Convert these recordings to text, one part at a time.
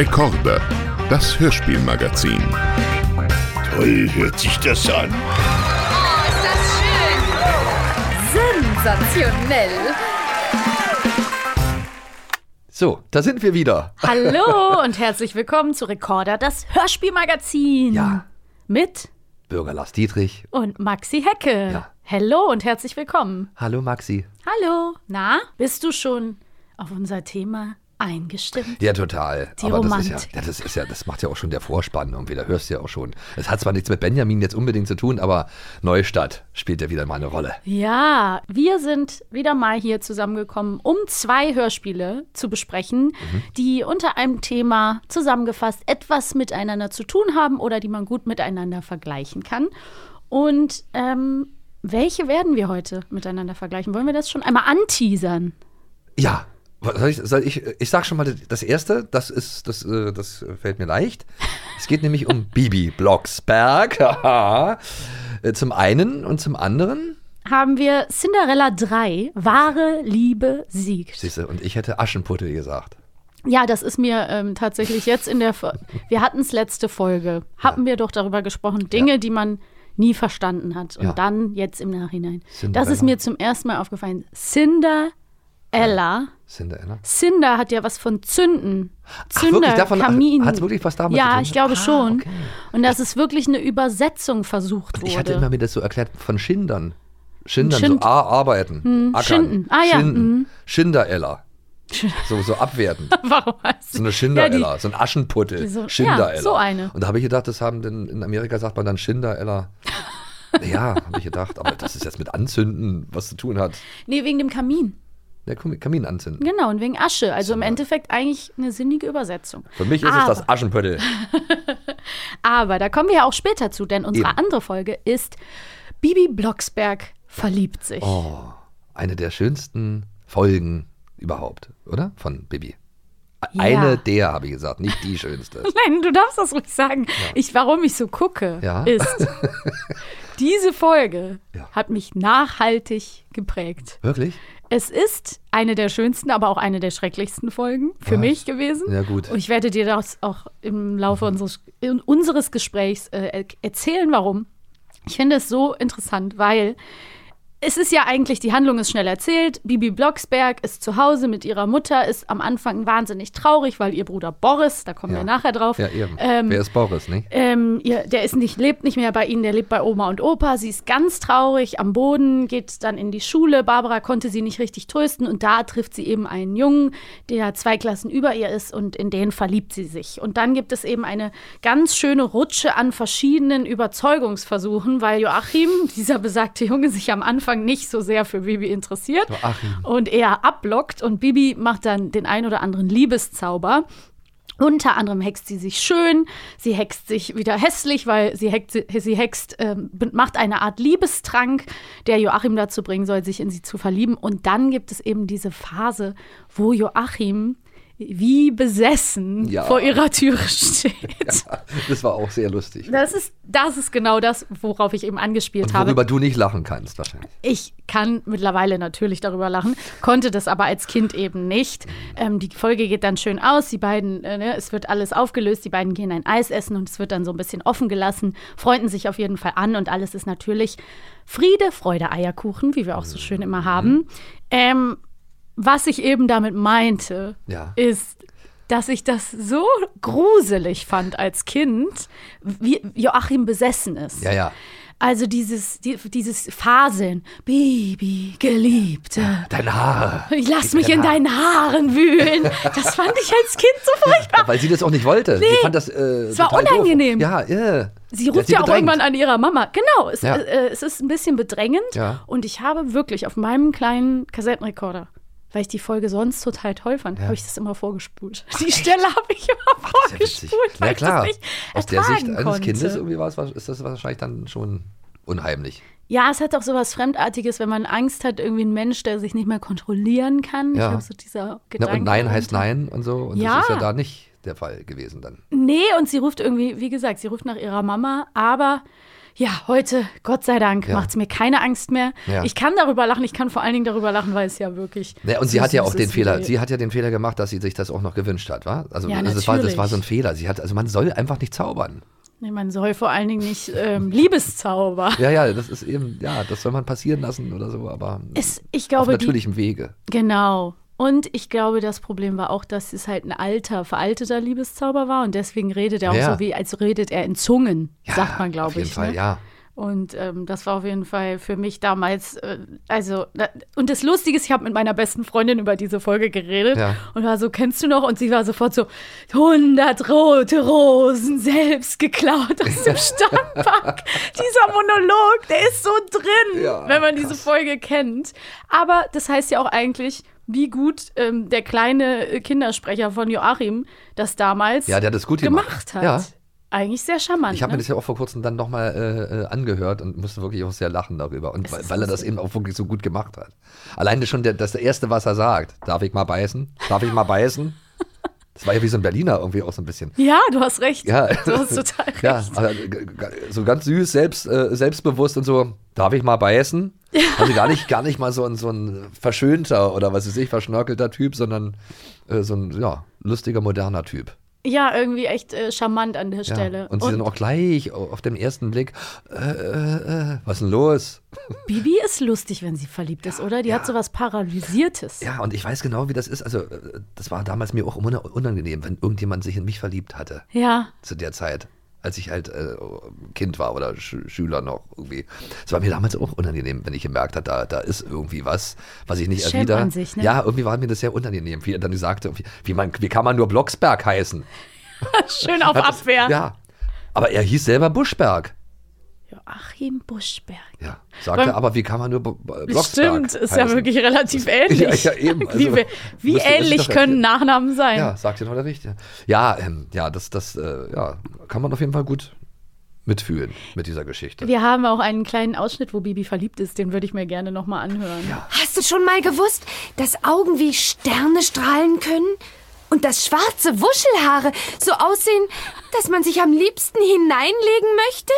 Rekorde, das Hörspielmagazin. Toll hört sich das an. Oh, ist das schön! Sensationell! So, da sind wir wieder. Hallo und herzlich willkommen zu Recorder, das Hörspielmagazin. Ja. Mit Bürger Lars Dietrich. und Maxi Hecke. Ja. Hallo und herzlich willkommen. Hallo Maxi. Hallo. Na, bist du schon auf unser Thema eingestimmt? Ja, total. Die Aber das ist ja, Romantik. ja, das ist ja, das macht ja auch schon der Vorspann irgendwie, da hörst du ja auch schon. Es hat zwar nichts mit Benjamin jetzt unbedingt zu tun, aber Neustadt spielt ja wieder mal eine Rolle. Ja, wir sind wieder mal hier zusammengekommen, um zwei Hörspiele zu besprechen, Mhm. die unter einem Thema zusammengefasst etwas miteinander zu tun haben oder die man gut miteinander vergleichen kann. Und ähm, welche werden wir heute miteinander vergleichen? Wollen wir das schon einmal anteasern? Ja. Was Soll ich, soll ich, ich sag schon mal das erste, das ist, das, äh, das fällt mir leicht. Es geht nämlich um Bibi Blocksberg. Äh, zum einen und zum anderen, Haben wir Cinderella 3, wahre Liebe siegt. siehste, und ich hätte Aschenputtel gesagt. Ja, das ist mir ähm, tatsächlich jetzt in der. Fo- Wir hatten es letzte Folge. Hatten wir doch darüber gesprochen. Dinge, die man nie verstanden hat. Und Ja. dann jetzt im Nachhinein. Cinderella. Das ist mir zum ersten Mal aufgefallen. Cinderella. Cinderella. Cinder hat ja was von Zünden. Ach, wirklich? Zünder, Kamin. hat's wirklich was damit zu Ja, tun? ich glaube Ah, schon. okay. Und dass es wirklich eine Übersetzung versucht wurde. Ich hatte immer mir das so erklärt von Schindern. Schindern, Schind- so A, arbeiten, ackern. Schinden. Ah, ja, Schinden. Schindereller. So, so abwerten. Warum heißt So eine Schindereller, so ein Aschenputtel. So- ja, Schindereller. so eine. Und da habe ich gedacht, das haben denn, in Amerika sagt man dann Schindereller. ja, habe ich gedacht, aber das ist jetzt mit Anzünden was zu tun hat. Nee, wegen dem Kamin. Der Kamin anzünden. Genau, und wegen Asche. Also im Endeffekt eigentlich eine sinnige Übersetzung. Für mich ist Aber- es das Aschenputtel. Aber da kommen wir ja auch später zu, denn unsere Eben. andere Folge ist Bibi Blocksberg verliebt sich. Oh, eine der schönsten Folgen überhaupt, oder? Von Bibi. Ja. Eine der, habe ich gesagt, nicht die schönste. Nein, du darfst das ruhig sagen. Ich, warum ich so gucke, Ja. ist, diese Folge Ja. hat mich nachhaltig geprägt. Wirklich? Es ist eine der schönsten, aber auch eine der schrecklichsten Folgen für Was? mich gewesen. Ja, gut. Und ich werde dir das auch im Laufe unseres, in- unseres Gesprächs äh, er- erzählen, warum. Ich finde es so interessant, weil es ist ja eigentlich, die Handlung ist schnell erzählt. Bibi Blocksberg ist zu Hause mit ihrer Mutter, ist am Anfang wahnsinnig traurig, weil ihr Bruder Boris, da kommen Ja. wir nachher drauf, Ja, eben. ähm, Wer ist Boris, nicht? ähm, ihr, der ist nicht, lebt nicht mehr bei ihnen, der lebt bei Oma und Opa. Sie ist ganz traurig am Boden, geht dann in die Schule. Barbara konnte sie nicht richtig trösten und da trifft sie eben einen Jungen, der zwei Klassen über ihr ist und in den verliebt sie sich. Und dann gibt es eben eine ganz schöne Rutsche an verschiedenen Überzeugungsversuchen, weil Joachim, dieser besagte Junge, sich am Anfang nicht so sehr für Bibi interessiert Joachim. und er abblockt und Bibi macht dann den ein oder anderen Liebeszauber. Unter anderem hext sie sich schön, sie hext sich wieder hässlich, weil sie hext, sie hext ähm, macht eine Art Liebestrank, der Joachim dazu bringen soll, sich in sie zu verlieben. Und dann gibt es eben diese Phase, wo Joachim wie besessen Ja. vor ihrer Türe steht. Das war auch sehr lustig. Das ist, das ist genau das, worauf ich eben angespielt Und habe. worüber du nicht lachen kannst, wahrscheinlich. Ich kann mittlerweile natürlich darüber lachen, konnte das aber als Kind eben nicht. Ähm, die Folge geht dann schön aus, die beiden, äh, ne, es wird alles aufgelöst, die beiden gehen ein Eis essen und es wird dann so ein bisschen offen gelassen, freunden sich auf jeden Fall an und alles ist natürlich Friede, Freude, Eierkuchen, wie wir auch so schön immer haben. Ähm, was ich eben damit meinte, Ja. ist, dass ich das so gruselig fand als Kind, wie Joachim besessen ist. Ja, ja. Also dieses, die, dieses Faseln. Baby, Geliebte. Dein Haar. Ich lass mich in deinen Haaren wühlen. Das fand ich als Kind so furchtbar. Weil sie das auch nicht wollte. Sie fand das. Äh, Es war total doof. unangenehm. Ja, ja. Sie Der hat ruft ja auch irgendwann an ihrer Mama. Genau, es, Ja. äh, es ist ein bisschen bedrängend. Ja. Und ich habe wirklich auf meinem kleinen Kassettenrekorder, weil ich die Folge sonst total toll fand, habe ich das immer vorgespult. Die Stelle habe ich immer ja witzig. vorgespult, weil Ja, ich klar. Aus der Sicht ertragen eines konnte. Kindes irgendwie war es, ist das wahrscheinlich dann schon unheimlich. Ja, es hat auch so was Fremdartiges, wenn man Angst hat, irgendwie ein Mensch, der sich nicht mehr kontrollieren kann. Ja. Ich so dieser Na, Gedanke. und Nein heißt. Nein und so. Und Ja. das ist ja da nicht der Fall gewesen dann. Nee, und sie ruft irgendwie, wie gesagt, sie ruft nach ihrer Mama, aber ja, heute, Gott sei Dank, Ja. macht es mir keine Angst mehr. Ja. Ich kann darüber lachen, ich kann vor allen Dingen darüber lachen, weil es ja wirklich. Ja, und sie hat ja auch den Fehler, sie hat ja den Fehler gemacht, dass sie sich das auch noch gewünscht hat, wa? Also Ja, das, war, das war so ein. Fehler. Sie hat, also man soll einfach nicht zaubern. Nee, man soll vor allen Dingen nicht ähm, Liebeszauber. Ja, ja, das ist eben, ja, das soll man passieren lassen oder so, aber Es, ich auf glaube, die, natürlichem Wege. Genau. Und ich glaube, das Problem war auch, dass es halt ein alter, veralteter Liebeszauber war und deswegen redet er auch Ja. so wie, als redet er in Zungen, Ja, sagt man, glaube auf jeden ich. Fall, ne? ja. Und ähm, das war auf jeden Fall für mich damals, äh, also, da, und das Lustige ist, ich habe mit meiner besten Freundin über diese Folge geredet Ja. und war so, kennst du noch? Und sie war sofort so, 100 rote Rosen selbst geklaut aus dem Stadtpark. Dieser Monolog, der ist so drin, Ja, wenn man diese Folge kennt. Aber das heißt ja auch eigentlich, wie gut ähm, der kleine äh, Kindersprecher von Joachim das damals Ja, der hat das gut gemacht. gemacht hat. Ja. Eigentlich sehr charmant. Ich habe ne? mir das ja auch vor kurzem dann nochmal äh, äh, angehört und musste wirklich auch sehr lachen darüber. Und weil, weil er das eben auch wirklich so gut gemacht hat. Alleine schon der, das Erste, was er sagt. Darf ich mal beißen? Darf ich mal beißen? Das war ja wie so ein Berliner irgendwie auch so ein bisschen. Ja, du hast recht. Ja. Du hast total recht. Ja, g- so ganz süß, selbst, äh, selbstbewusst und so. Darf ich mal beißen? Also gar nicht, gar nicht mal so ein, so ein verschönter oder was weiß ich, verschnörkelter Typ, sondern äh, so ein ja, lustiger, moderner Typ. Ja, irgendwie echt äh, charmant an der Ja. Stelle. Und sie dann auch gleich auf den ersten Blick, äh, äh, äh, was ist denn los? Bibi ist lustig, wenn sie verliebt ist, oder? Die hat so was Paralysiertes. Ja, und ich weiß genau, wie das ist. Also, äh, das war damals mir auch unangenehm, wenn irgendjemand sich in mich verliebt hatte Ja. zu der Zeit, als ich halt äh, Kind war oder Sch Schüler noch irgendwie. Es war mir damals auch unangenehm, wenn ich gemerkt habe, da, da ist irgendwie was, was ich nicht Schämt erwider. man sich, ne? Ja, irgendwie war mir das sehr unangenehm, wie er dann sagte, wie, man, wie kann man nur Blocksberg heißen? Schön auf Abwehr. Ja. Aber er hieß selber Buschberg. Joachim Buschberg. Ja. Sagte Beim- aber, wie kann man nur Blocksberg Stimmt, ist ja heißen? wirklich relativ ähnlich. Ja, ja, eben. Also, wie wie ähnlich doch können. Nachnamen sein. Ja, sagt ihr noch der Richtige. Ja, ähm, ja, das, das äh, ja, kann man auf jeden Fall gut mitfühlen mit dieser Geschichte. Wir haben auch einen kleinen Ausschnitt, wo Bibi verliebt ist. Den würde ich mir gerne nochmal anhören. Ja. Hast du schon mal gewusst, dass Augen wie Sterne strahlen können? Und dass schwarze Wuschelhaare so aussehen, dass man sich am liebsten hineinlegen möchte?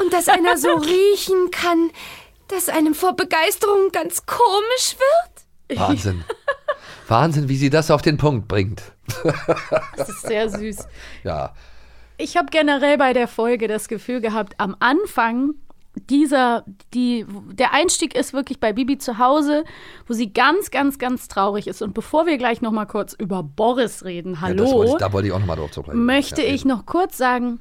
Und dass einer so riechen kann, dass einem vor Begeisterung ganz komisch wird? Wahnsinn. Wahnsinn, wie sie das auf den Punkt bringt. Das ist sehr süß. Ja, Ich habe generell bei der Folge das Gefühl gehabt, am Anfang dieser, die, der Einstieg ist wirklich bei Bibi zu Hause, wo sie ganz, ganz, ganz traurig ist. Und bevor wir gleich noch mal kurz über Boris reden, ja das wollte hallo, ich, da wollte ich auch nochmal drauf zurückkommen. möchte ja, ich noch kurz sagen,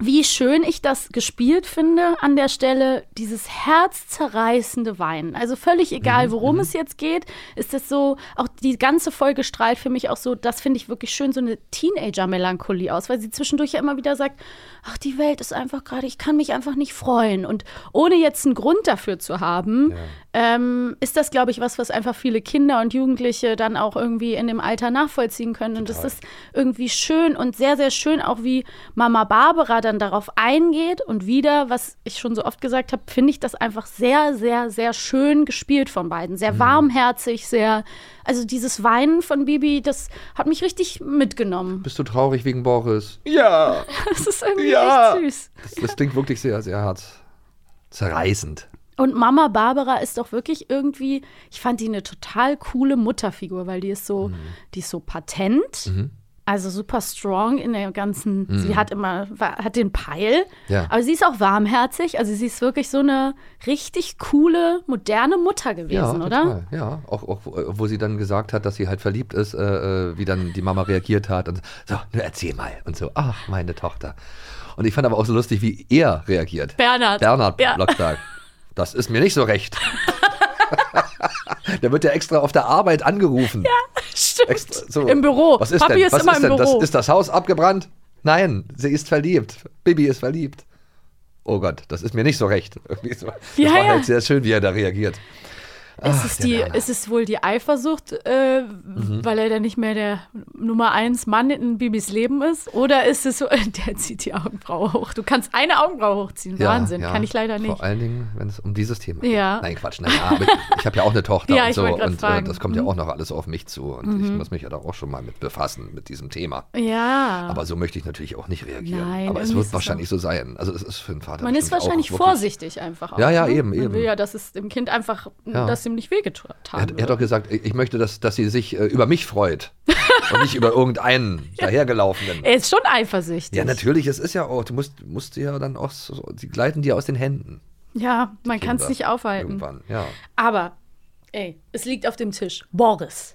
wie schön ich das gespielt finde an der Stelle, dieses herzzerreißende Weinen. Also völlig egal, Mhm, worum es jetzt geht, ist es so, auch die ganze Folge strahlt für mich auch so, das finde ich wirklich schön, so eine Teenager-Melancholie aus, weil sie zwischendurch ja immer wieder sagt, ach, die Welt ist einfach gerade, ich kann mich einfach nicht freuen. Und ohne jetzt einen Grund dafür zu haben, ähm, ist das, glaube ich, was, was einfach viele Kinder und Jugendliche dann auch irgendwie in dem Alter nachvollziehen können. Und das ist irgendwie schön und sehr, sehr schön, auch wie Mama Barbara dann darauf eingeht. Und wieder, was ich schon so oft gesagt habe, finde ich das einfach sehr, sehr, sehr schön gespielt von beiden. Sehr warmherzig, sehr. Also dieses Weinen von Bibi, das hat mich richtig mitgenommen. Bist du traurig wegen Boris? Ja. Das ist irgendwie Ja. echt süß. Das, das klingt wirklich sehr, sehr hart. Zerreißend. Und Mama Barbara ist doch wirklich irgendwie, ich fand die eine total coole Mutterfigur, weil die ist so, Mhm. die ist so patent, also super strong in der ganzen, sie hat immer, hat den Peil, Mhm. Ja. aber sie ist auch warmherzig, also sie ist wirklich so eine richtig coole, moderne Mutter gewesen, oder? total. Ja, auch, auch wo- wo sie dann gesagt hat, dass sie halt verliebt ist, äh, äh, wie dann die Mama reagiert hat und so, nur erzähl mal und so, ach, meine Tochter. Und ich fand aber auch so lustig, wie er reagiert. Bernhard. Bernhard Ja. Blocksberg. Das ist mir nicht so recht. Der wird ja extra auf der Arbeit angerufen. Stimmt. Extra, so. Im Büro. Was ist Papi denn? ist Was immer ist im denn? Büro. Das, ist das Haus abgebrannt? Nein, sie ist verliebt. Bibi ist verliebt. Oh Gott, das ist mir nicht so recht. Das Ja, war ja. halt sehr schön, wie er da reagiert. Ist, es die, ist es wohl die Eifersucht, äh, Mhm. weil er dann nicht mehr der Nummer eins Mann in Bibis Leben ist? Oder ist es so, der zieht die Augenbraue hoch? Du kannst eine Augenbraue hochziehen. Wahnsinn, kann ich leider nicht. Vor allen Dingen, wenn es um dieses Thema Ja. geht. Nein, Quatsch. Naja, aber ich, ich habe ja auch eine Tochter Ja, und so. Und äh, das kommt ja Mhm. auch noch alles auf mich zu. Und ich muss mich ja da auch schon mal mit befassen, mit diesem Thema. Ja. Aber so möchte ich natürlich auch nicht reagieren. Nein, aber es wird wahrscheinlich so sein. Also es ist für einen Vater Man ist wahrscheinlich vorsichtig einfach. Auch, Ja, ja, ne? eben, Man eben. will ja, dass es dem Kind einfach, Ja. dass ihm nicht wehgetan Er hat, er hat doch gesagt, ich möchte, dass, dass sie sich äh, über mich freut und nicht über irgendeinen dahergelaufenen. er ist schon eifersüchtig. Ja, natürlich, es ist ja auch, du musst, musst ja dann auch, so, die gleiten dir aus den Händen. Ja, man kann es nicht aufhalten. Irgendwann, ja. Aber, ey, es liegt auf dem Tisch. Boris.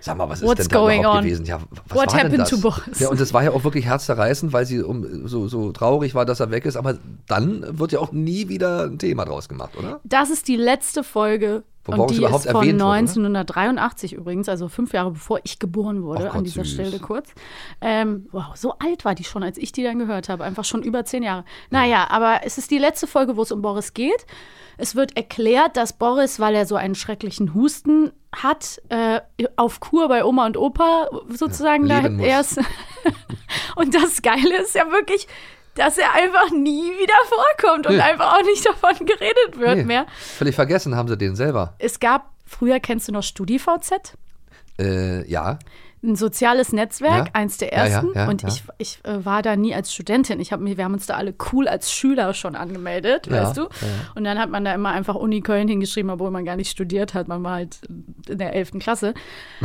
Sag mal, was What's ist denn da überhaupt on? gewesen? Ja, was What war denn happened das? to Boris? Ja, und es war ja auch wirklich herzzerreißend, weil sie um, so, so traurig war, dass er weg ist. Aber dann wird ja auch nie wieder ein Thema draus gemacht, oder? Das ist die letzte Folge. Und die überhaupt ist von erwähnt wurde, ne? 1983 übrigens, also fünf Jahre bevor ich geboren wurde, Gott, an dieser süß. Stelle kurz. Ähm, wow, so alt war die schon, als ich die dann gehört habe. Einfach schon über zehn Jahre. Naja, aber es ist die letzte Folge, wo es um Boris geht. Es wird erklärt, dass Boris, weil er so einen schrecklichen Husten hat, äh, auf Kur bei Oma und Opa sozusagen Ja, da erst. und das Geile ist ja wirklich, dass er einfach nie wieder vorkommt und Nee. einfach auch nicht davon geredet wird Nee, mehr. Völlig vergessen haben sie den selber. Es gab, früher kennst du noch StudiVZ? Äh, ja. Ein soziales Netzwerk, Ja. eins der Ja, ja, ersten. ja, und ich, ich äh, war da nie als Studentin. Ich hab mir, wir haben uns da alle cool als Schüler schon angemeldet, weißt du? Und dann hat man da immer einfach Uni Köln hingeschrieben, obwohl man gar nicht studiert hat. Man war halt in der 11. Klasse.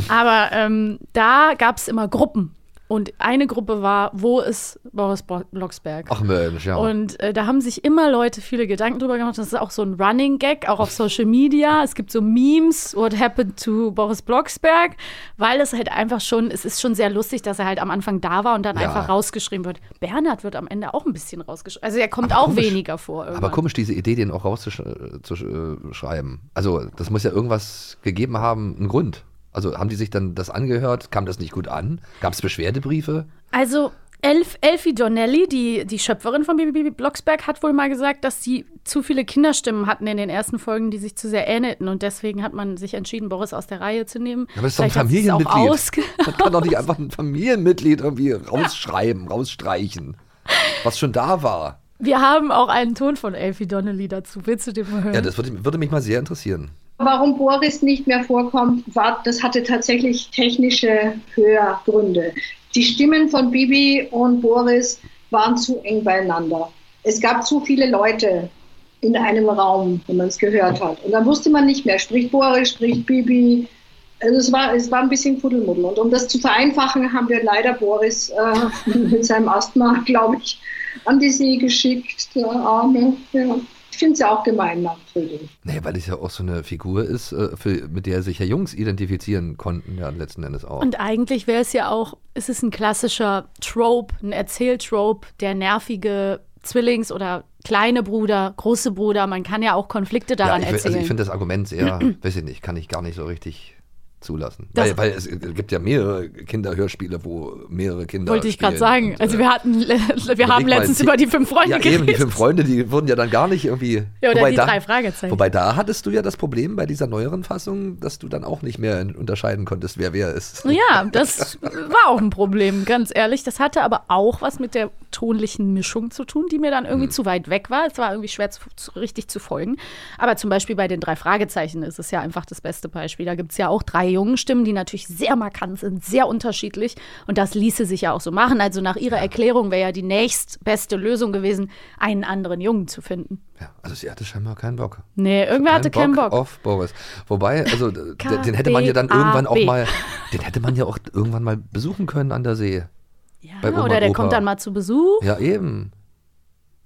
Aber ähm, da gab es immer Gruppen. Und eine Gruppe war, wo ist Boris Bo- Blocksberg? Ach Mensch, ja. Und äh, da haben sich immer Leute viele Gedanken drüber gemacht. Das ist auch so ein Running Gag, auch auf Social Media. Es gibt so Memes, what happened to Boris Blocksberg, weil es halt einfach schon, es ist schon sehr lustig, dass er halt am Anfang da war und dann Ja. einfach rausgeschrieben wird. Bernhard wird am Ende auch ein bisschen rausgeschrieben. Also er kommt auch komisch. weniger vor. Irgendwann. Aber komisch, diese Idee, den auch rauszuschreiben. Also, das muss ja irgendwas gegeben haben, einen Grund. Also, haben die sich dann das angehört? Kam das nicht gut an? Gab es Beschwerdebriefe? Also Elf, Elfie Donnelly, die, die Schöpferin von Bibi Blocksberg, hat wohl mal gesagt, dass sie zu viele Kinderstimmen hatten in den ersten Folgen, die sich zu sehr ähnelten. Und deswegen hat man sich entschieden, Boris aus der Reihe zu nehmen. Aber das ist doch ein es Familienmitglied. Man kann doch nicht einfach ein Familienmitglied irgendwie rausschreiben, rausstreichen. Was schon da war. Wir haben auch einen Ton von Elfie Donnelly dazu. Willst du den mal hören? Ja, das würde, würde mich mal sehr interessieren. Warum Boris nicht mehr vorkommt, war, das hatte tatsächlich technische Höhergründe. Die Stimmen von Bibi und Boris waren zu eng beieinander. Es gab zu viele Leute in einem Raum, wenn man es gehört hat. Und dann wusste man nicht mehr, spricht Boris, spricht Bibi. Also es war, es war ein bisschen Kuddelmuddel. Und um das zu vereinfachen, haben wir leider Boris äh, mit seinem Asthma, glaube ich, an die See geschickt. Der Arme. Ja. Ich finde es ja auch gemein nachträglich. Nee, weil es ja auch so eine Figur ist, äh, für, mit der sich ja Jungs identifizieren konnten, ja, letzten Endes auch. Und eigentlich wäre es ja auch, es ist ein klassischer Trope, ein Erzähltrope, der nervige Zwillings- oder kleine Bruder, große Bruder. Man kann ja auch Konflikte ja, daran ich, erzählen. also ich finde das Argument sehr, weiß ich nicht, kann ich gar nicht so richtig zulassen. Das- weil, weil es gibt ja mehrere Kinderhörspiele, wo mehrere Kinder. Wollte ich gerade sagen. Und, Also äh, wir hatten, wir haben letztens die- über die fünf Freunde Ja, geredet. eben, die fünf Freunde, die wurden ja dann gar nicht irgendwie. Ja, oder wobei die da, drei Fragezeichen. Wobei da hattest du ja das Problem bei dieser neueren Fassung, dass du dann auch nicht mehr unterscheiden konntest, wer wer ist. Ja, das war auch ein Problem, ganz ehrlich. Das hatte aber auch was mit der tonlichen Mischung zu tun, die mir dann Hm. irgendwie zu weit weg war. Es war irgendwie schwer zu, zu, richtig zu folgen. Aber zum Beispiel bei den drei Fragezeichen ist es ja einfach das beste Beispiel. Da gibt es ja auch drei jungen Stimmen, die natürlich sehr markant sind, sehr unterschiedlich. Und das ließe sich ja auch so machen. Also nach ihrer Erklärung wäre ja die nächstbeste Lösung gewesen, einen anderen Jungen zu finden. Ja, also sie hatte scheinbar keinen Bock. Nee, irgendwer hatte keinen Bock. auf Boris. Wobei, also den hätte man ja dann irgendwann auch mal, den hätte man ja auch irgendwann mal besuchen können an der See. Ja, oder der Opa. kommt dann mal zu Besuch. Ja, eben.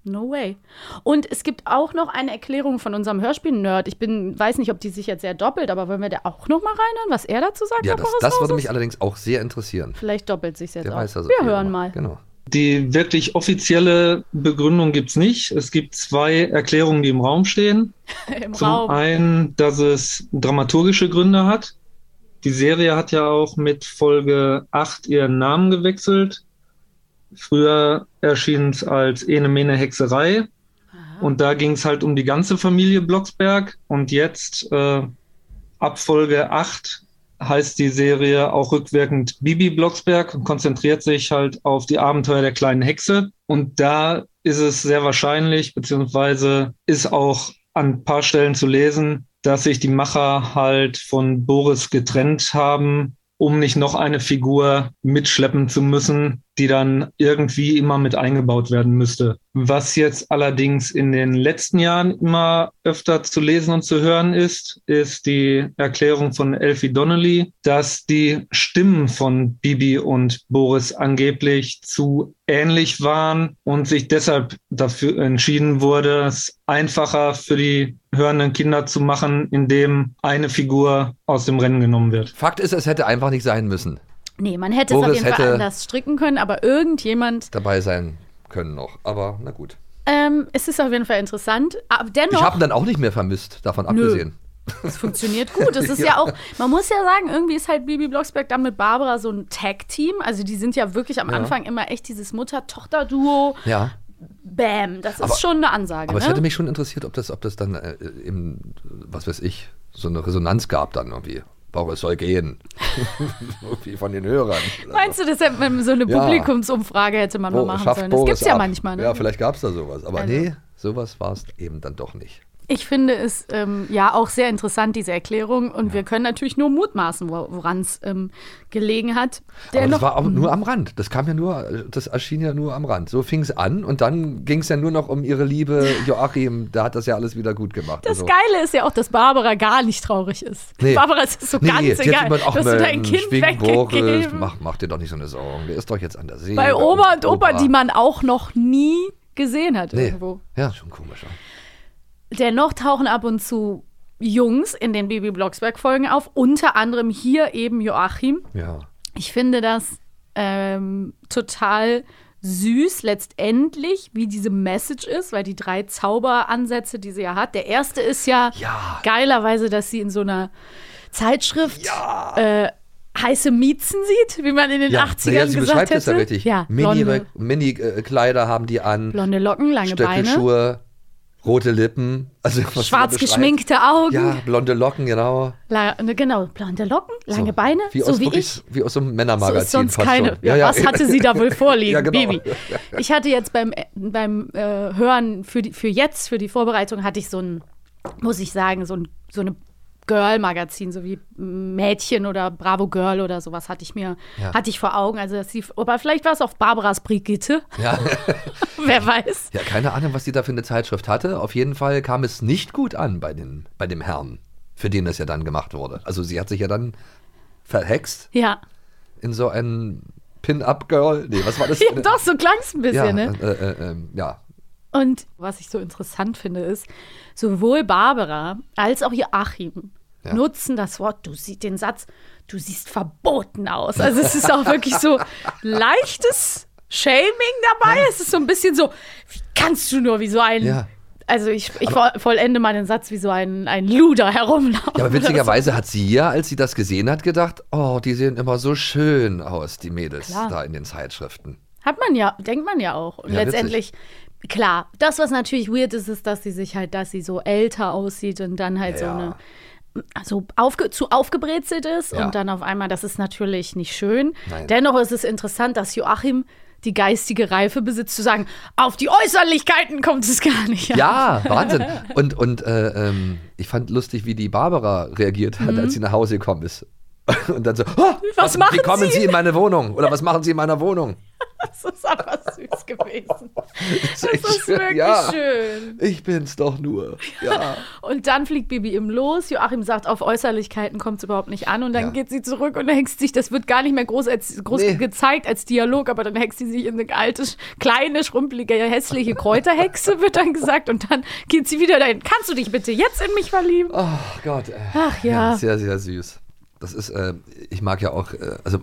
No way. Und es gibt auch noch eine Erklärung von unserem Hörspiel-Nerd. Ich bin, weiß nicht, ob die sich jetzt sehr doppelt, aber wollen wir da auch noch mal reinhören, was er dazu sagt? Ja, das, das würde mich allerdings auch sehr interessieren. Vielleicht doppelt sich jetzt Der auch. weiß also wir viel hören immer. mal. Genau. Die wirklich offizielle Begründung gibt's nicht. Es gibt zwei Erklärungen, die im Raum stehen. Im Zum Raum. einen, dass es dramaturgische Gründe hat. Die Serie hat ja auch mit Folge 8 ihren Namen gewechselt. Früher erschien es als Ene Mene Hexerei. Und da ging es halt um die ganze Familie Blocksberg. Und jetzt äh, ab Folge 8 heißt die Serie auch rückwirkend Bibi Blocksberg und konzentriert sich halt auf die Abenteuer der kleinen Hexe. Und da ist es sehr wahrscheinlich, beziehungsweise ist auch an ein paar Stellen zu lesen, dass sich die Macher halt von Boris getrennt haben, um nicht noch eine Figur mitschleppen zu müssen, die dann irgendwie immer mit eingebaut werden müsste. Was jetzt allerdings in den letzten Jahren immer öfter zu lesen und zu hören ist, ist die Erklärung von Elfie Donnelly, dass die Stimmen von Bibi und Boris angeblich zu ähnlich waren und sich deshalb dafür entschieden wurde, es einfacher für die hörenden Kinder zu machen, indem eine Figur aus dem Rennen genommen wird. Fakt ist, es hätte einfach nicht sein müssen. Nee, man hätte es Boris auf jeden Fall anders stricken können, aber irgendjemand. Dabei sein können noch. Aber na gut. Ähm, es ist auf jeden Fall interessant. Aber Ich dennoch, habe ihn dann auch nicht mehr vermisst, davon Nö. abgesehen. es funktioniert gut. Es ist ja. Ja. auch, man muss ja sagen, irgendwie ist halt Bibi Blocksberg dann mit Barbara so ein Tag-Team. Also die sind ja wirklich am Ja. Anfang immer echt dieses Mutter-Tochter-Duo. Ja. Bam, das ist Aber- schon eine Ansage. Aber es ne? hätte mich schon interessiert, ob das, ob das dann äh, im, was weiß ich, so eine Resonanz gab dann irgendwie. Boris soll gehen. irgendwie von den Hörern. Meinst du, das hätte man so eine. Publikumsumfrage hätte man mal Bo- machen schafft sollen? Das Boris gibt's ja ab. manchmal. Ne? Ja, vielleicht gab es da sowas. Aber Also. nee, sowas war es eben dann doch nicht. Ich finde es ähm, ja auch sehr interessant, diese Erklärung. Und wir können natürlich nur mutmaßen, wo- woran es ähm, gelegen hat. Aber Dennoch- das war auch nur am Rand. Das kam ja nur, das erschien ja nur am Rand. So fing es an und dann ging es ja nur noch um ihre Liebe Joachim. Da hat das ja alles wieder gut gemacht. Das Also- Geile ist ja auch, dass Barbara gar nicht traurig ist. Nee. Barbara ist so Nee, ganz hat egal. jemand, ach dass du dein Kind weggegeben. mach, mach dir doch nicht so eine Sorgen. Der ist doch jetzt an der See. Bei Oma und Opa, die man auch noch nie gesehen hat Nee. irgendwo. Ja, schon komisch. ja. Dennoch tauchen ab und zu Jungs in den Baby Blocksberg-Folgen auf, unter anderem hier eben Joachim. Ja. Ich finde das ähm, total süß letztendlich, wie diese Message ist, weil die drei Zauberansätze, die sie ja hat. Der erste ist ja, Ja. geilerweise, dass sie in so einer Zeitschrift äh, heiße Miezen sieht, wie man in den Ja, 80ern naja, sie gesagt beschreibt hätte. es ja richtig. Ja, Mini-Kleider haben die an, blonde Locken, lange Beine, Stöckelschuhe, rote Lippen. Also, schwarz geschminkte Augen. Ja, blonde Locken, genau. La ne, genau, blonde Locken, lange So, Beine, Wie so aus, wie wirklich, ich. Wie aus so einem So Männermagazin ist sonst keine. schon. Ja, was hatte sie da wohl vorliegen, Ja, genau. Baby? Ich hatte jetzt beim, beim äh, Hören für, die, für jetzt, für die Vorbereitung, hatte ich so ein, muss ich sagen, so, ein, so eine Girl-Magazin, so wie Mädchen oder Bravo Girl oder sowas hatte ich mir, Ja. hatte ich vor Augen. Also dass sie, aber vielleicht war es auf Barbaras Brigitte, Ja. wer weiß. ja, keine Ahnung, was die da für eine Zeitschrift hatte. Auf jeden Fall kam es nicht gut an bei, den, bei dem Herrn, für den es ja dann gemacht wurde. Also sie hat sich ja dann verhext Ja. in so ein Pin-Up-Girl. Nee, was war das? ja, doch, so klang es ein bisschen, ja, ne? äh, äh, ähm, ja, Und was ich so interessant finde, ist, sowohl Barbara als auch Joachim Ja. nutzen das Wort, du siehst den Satz, du siehst verboten aus. Also es ist auch wirklich so leichtes Shaming dabei. Es ist so ein bisschen so, wie kannst du nur wie so ein. Ja. Also ich, ich voll- vollende mal den Satz wie so ein, ein Luder herumlaufen. Ja, aber witzigerweise hat sie ja, als sie das gesehen hat, gedacht, oh, die sehen immer so schön aus, die Mädels Klar. da in den Zeitschriften. Hat man ja, denkt man ja auch. Und Ja, letztendlich, klar, das, was natürlich weird ist, ist, dass sie sich halt, dass sie so älter aussieht und dann halt so Ja. eine so aufge zu aufgebrezelt ist Ja. und dann auf einmal, das ist natürlich nicht schön. Nein. Dennoch ist es interessant, dass Joachim die geistige Reife besitzt, zu sagen, auf die Äußerlichkeiten kommt es gar nicht. Ja, Wahnsinn. Und, und äh, ähm, ich fand lustig, wie die Barbara reagiert hat, als sie nach Hause gekommen ist. Und dann so, oh, Was machen wie kommen Sie? Sie in meine Wohnung? Oder was machen Sie in meiner Wohnung? Das ist aber süß gewesen. Das Das ist wirklich ja, schön. Ich bin's doch nur. Ja. Und dann fliegt Bibi ihm los. Joachim sagt, auf Äußerlichkeiten kommt es überhaupt nicht an. Und dann Ja. geht sie zurück und hext sich, das wird gar nicht mehr groß, als, groß Nee. gezeigt als Dialog, aber dann hext sie sich in eine alte, kleine, schrumpelige, hässliche Kräuterhexe, wird dann gesagt. Und dann geht sie wieder dahin. Kannst du dich bitte jetzt in mich verlieben? Oh Gott. Ach ja. Sehr, sehr süß. Das ist, äh, ich mag ja auch, äh, also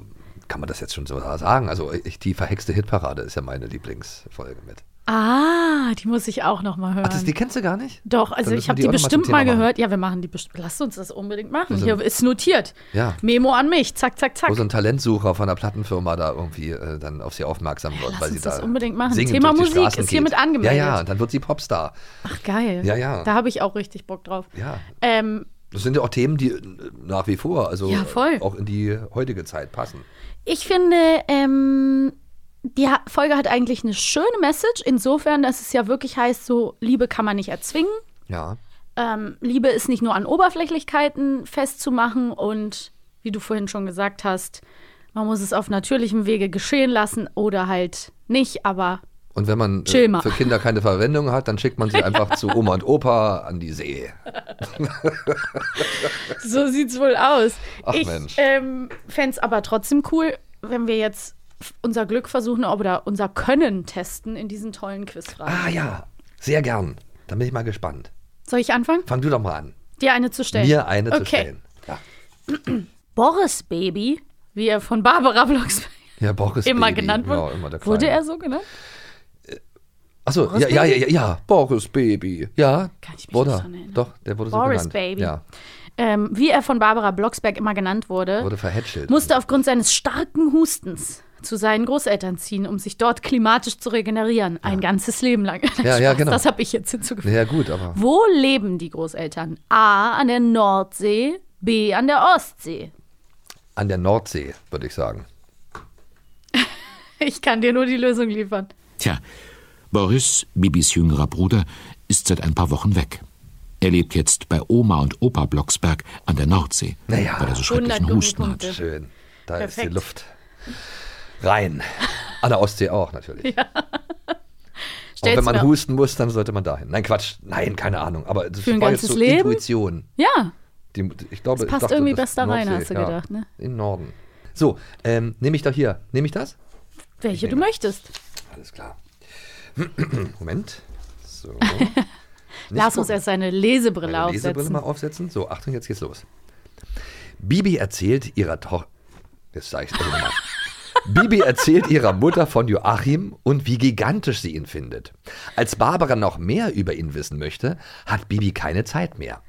kann man das jetzt schon so sagen? Also ich, die verhexte Hitparade ist ja meine Lieblingsfolge mit. Ah, die muss ich auch noch mal hören. Ach, das, die kennst du gar nicht? Doch, also ich habe die die mal bestimmt mal machen. gehört. Ja, wir machen die bestimmt. Lasst uns das unbedingt machen. Also- Hier ist notiert. Ja. Memo an mich. Zack, zack, zack. Wo so ein Talentsucher von einer Plattenfirma da irgendwie äh, dann auf sie aufmerksam wird, lass weil sie uns das da unbedingt machen. Thema Musik ist hiermit angemeldet. Ja, ja, und dann wird sie Popstar. Ach, geil. Ja, ja. Da habe ich auch richtig Bock drauf. Ja. Ähm, Das sind ja auch Themen, die äh, nach wie vor, also Ja, auch in die heutige Zeit passen. Ich finde, ähm, die Folge hat eigentlich eine schöne Message, insofern, dass es ja wirklich heißt, so Liebe kann man nicht erzwingen. Ja. Ähm, Liebe ist nicht nur an Oberflächlichkeiten festzumachen und, wie du vorhin schon gesagt hast, man muss es auf natürlichem Wege geschehen lassen oder halt nicht, aber Und wenn man äh, für Kinder keine Verwendung hat, dann schickt man sie einfach zu Oma und Opa an die See. so sieht's wohl aus. Ach, ich ähm, fände es aber trotzdem cool, wenn wir jetzt unser Glück versuchen oder unser Können testen in diesen tollen Quizfragen. Ah ja, sehr gern. Da bin ich mal gespannt. Soll ich anfangen? Fang du doch mal an. Dir eine zu stellen? Mir eine zu okay. stellen. Ja, Boris Baby, wie er von Barbara Blocksberg ja immer Baby. genannt wurde. Ja, immer wurde er so genannt? Achso, ja, ja, ja, ja, Boris Baby. Ja, Kann ich mich wurde nicht er. dran erinnern. Doch, der wurde so Boris genannt. Baby. Ja, Ähm, wie er von Barbara Blocksberg immer genannt wurde, wurde verhätschelt. musste aufgrund seines starken Hustens zu seinen Großeltern ziehen, um sich dort klimatisch zu regenerieren. Ein ganzes Leben lang. Ja, ja, genau. Das habe ich jetzt hinzugefügt. Ja, gut, aber Wo leben die Großeltern? A. An der Nordsee, B. An der Ostsee. an der Nordsee, würde ich sagen. Ich kann dir nur die Lösung liefern. Tja, Boris, Bibis jüngerer Bruder, ist seit ein paar Wochen weg. Er lebt jetzt bei Oma und Opa Blocksberg an der Nordsee, Naja, weil er so 100 schrecklichen Husten hat. Schön. Da ist die Perfekt. Luft. Rein. An der Ostsee auch natürlich. Auch Stell's wenn man husten muss, dann sollte man dahin. Nein, Quatsch. Nein, keine Ahnung. Aber das Für ein war jetzt ganzes so Leben? Intuition. Ja, Die, ich glaube, Das passt dachte, irgendwie besser rein, Nordsee, hast du ja, gedacht, ne? Im Norden. So, ähm, nehme ich doch hier. Nehme ich das? welche Ich du möchtest. Alles klar. Moment. So. Lars muss erst seine Lesebrille Meine Lesebrille aufsetzen. mal aufsetzen. So, Achtung, jetzt geht's los. Bibi erzählt ihrer Tochter. Jetzt sag ich's also nochmal. Bibi erzählt ihrer Mutter von Joachim und wie gigantisch sie ihn findet. Als Barbara noch mehr über ihn wissen möchte, hat Bibi keine Zeit mehr.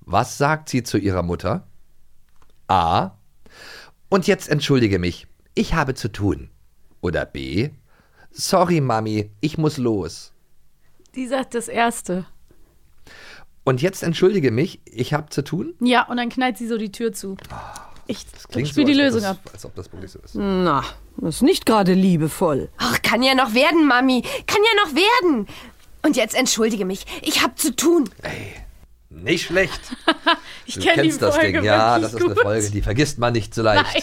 Was sagt sie zu ihrer Mutter? A. Und jetzt entschuldige mich, ich habe zu tun. Oder B. Sorry, Mami, ich muss los. Die sagt das Erste. Und jetzt entschuldige mich, ich habe zu tun? Ja, und dann knallt sie so die Tür zu. Ich Klingt spiele die als ob Lösung das, ab. Als ob das wirklich so ist. Na, das ist nicht gerade liebevoll. Ach, kann ja noch werden, Mami. Kann ja noch werden. Und jetzt entschuldige mich. Ich hab zu tun. Nicht schlecht. Ich Du kenne die kennst das Folge Ding. Ja, das ist eine gut. Folge, die vergisst man nicht so leicht. Nein.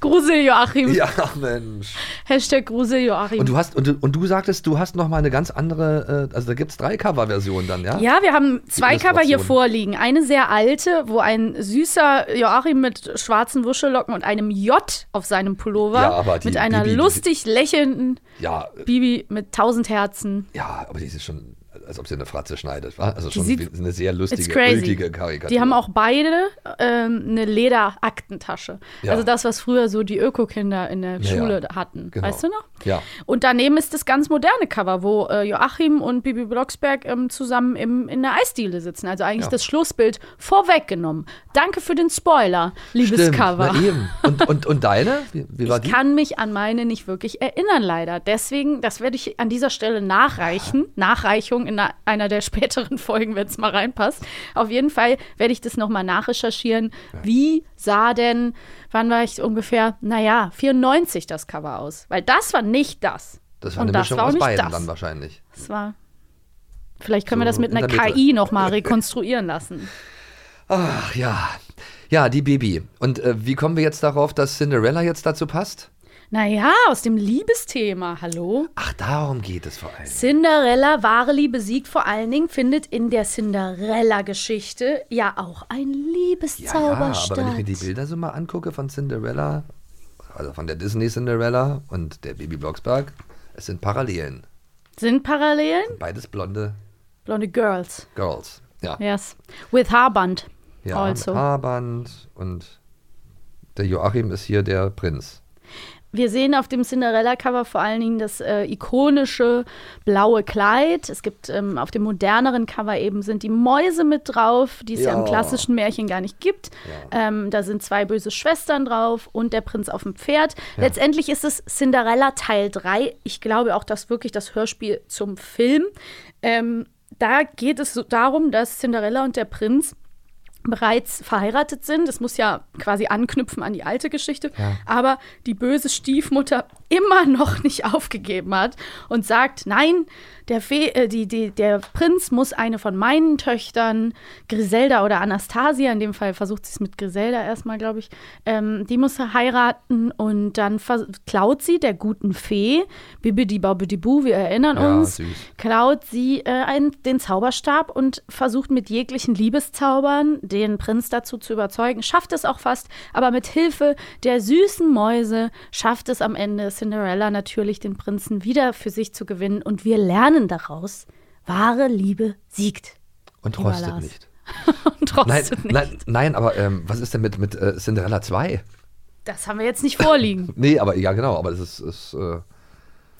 Grusel Joachim. Ja, Mensch. Hashtag Grusel Joachim. Und du hast und du, und du sagtest, du hast noch mal eine ganz andere, äh, also da gibt es drei Coverversionen dann, ja? ja, wir haben zwei Cover hier vorliegen. Eine sehr alte, wo ein süßer Joachim mit schwarzen Wuschellocken und einem J auf seinem Pullover Ja, aber die mit einer Bibi, lustig lächelnden Ja, Bibi mit tausend Herzen. ja, aber die ist schon, als ob sie eine Fratze schneidet, wa? Also schon sieht- eine sehr lustige, ulkige Karikatur. Die haben auch beide ähm, eine Lederaktentasche. Ja. Also das, was früher so die Ökokinder in der Ja, Schule hatten. Genau. Weißt du noch? Ja. Und daneben ist das ganz moderne Cover, wo äh, Joachim und Bibi Blocksberg ähm, zusammen im, in der Eisdiele sitzen. Also eigentlich das Schlussbild vorweggenommen. Danke für den Spoiler, liebes Stimmt, Cover. Na eben. Und, und, und deine? Wie, wie war Ich die? kann mich an meine nicht wirklich erinnern, leider. Deswegen, das werde ich an dieser Stelle nachreichen. Nachreichung in einer- einer der späteren Folgen, wenn es mal reinpasst. Auf jeden Fall werde ich das nochmal nachrecherchieren. Wie sah denn, wann war ich ungefähr, naja, 94 das Cover aus? Weil das war nicht das. das war Und eine das Mischung war aus beiden das. dann wahrscheinlich. Das war. Vielleicht können wir So das mit in einer. KI nochmal rekonstruieren lassen. Ach ja. Ja, die Bibi. Und äh, wie kommen wir jetzt darauf, dass Cinderella jetzt dazu passt? Naja, aus dem Liebesthema, hallo? Ach, darum geht es vor allem. Cinderella, wahre Liebe siegt vor allen Dingen, findet in der Cinderella-Geschichte ja auch ein Ja, Liebeszauber ja, statt. aber wenn ich mir die Bilder so mal angucke von Cinderella, also von der Disney Cinderella und der Baby Blocksberg, es sind Parallelen. Sind Parallelen? Beides blonde Blonde Girls. Girls. Ja. Yes. With Haarband. ja also. mit Haarband und der Joachim ist hier der Prinz. Wir sehen auf dem Cinderella-Cover vor allen Dingen das äh, ikonische blaue Kleid. Es gibt ähm, auf dem moderneren Cover eben sind die Mäuse mit drauf, die es ja, im Ja. klassischen Märchen gar nicht gibt. Ähm, da sind zwei böse Schwestern drauf und der Prinz auf dem Pferd. Letztendlich ist es Cinderella Teil 3. Ich glaube auch, dass wirklich das Hörspiel zum Film. Ähm, da geht es so darum, dass Cinderella und der Prinz bereits verheiratet sind. Das muss ja quasi anknüpfen an die alte Geschichte. Aber die böse Stiefmutter immer noch nicht aufgegeben hat und sagt, nein, der, Fe äh, die, die, der Prinz muss eine von meinen Töchtern, Griselda oder Anastasia, in dem Fall versucht sie es mit Griselda erstmal, glaube ich, ähm, die muss er heiraten und dann klaut sie der guten Fee, Bibidi Babidi Bu, wir erinnern Ja, uns, süß. klaut sie äh, ein, den Zauberstab und versucht mit jeglichen Liebeszaubern den Prinz dazu zu überzeugen. Schafft es auch fast, aber mit Hilfe der süßen Mäuse schafft es am Ende Cinderella natürlich, den Prinzen wieder für sich zu gewinnen. Und wir lernen daraus, wahre Liebe siegt. Und Lieber rostet Lars. nicht. Und Nein, rostet nicht. nein, nein, aber ähm, was ist denn mit, mit äh, Cinderella 2? Das haben wir jetzt nicht vorliegen. Nee, aber ja, genau, aber es ist, ist äh,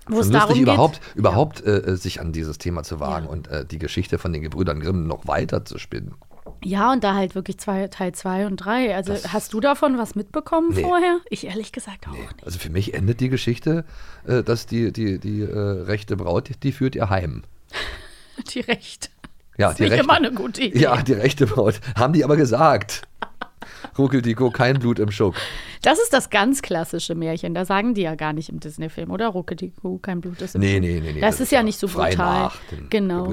Wo es darum lustig, geht. überhaupt, überhaupt äh, sich an dieses Thema zu wagen Ja. und äh, die Geschichte von den Gebrüdern Grimm noch weiter zu spinnen. Ja, und da halt wirklich zwei, Teil 2 und 3. Also hast du davon was mitbekommen Nee. vorher? Ich ehrlich gesagt auch nicht. Also für mich endet die Geschichte, äh, dass die, die, die äh, rechte Braut, die führt ihr heim. Die Rechte. Ja, ist die nicht rechte, immer eine gute Idee. Ja, die rechte Braut. Haben die aber gesagt. Ruckeldiko, kein Blut im Schuck. Das ist das ganz klassische Märchen. Da sagen die ja gar nicht im Disney-Film, oder? Rucke die Kuh, kein Blut ist im Nee, Blut. nee, nee, nee. Das, ist ja nicht so brutal. nach den genau.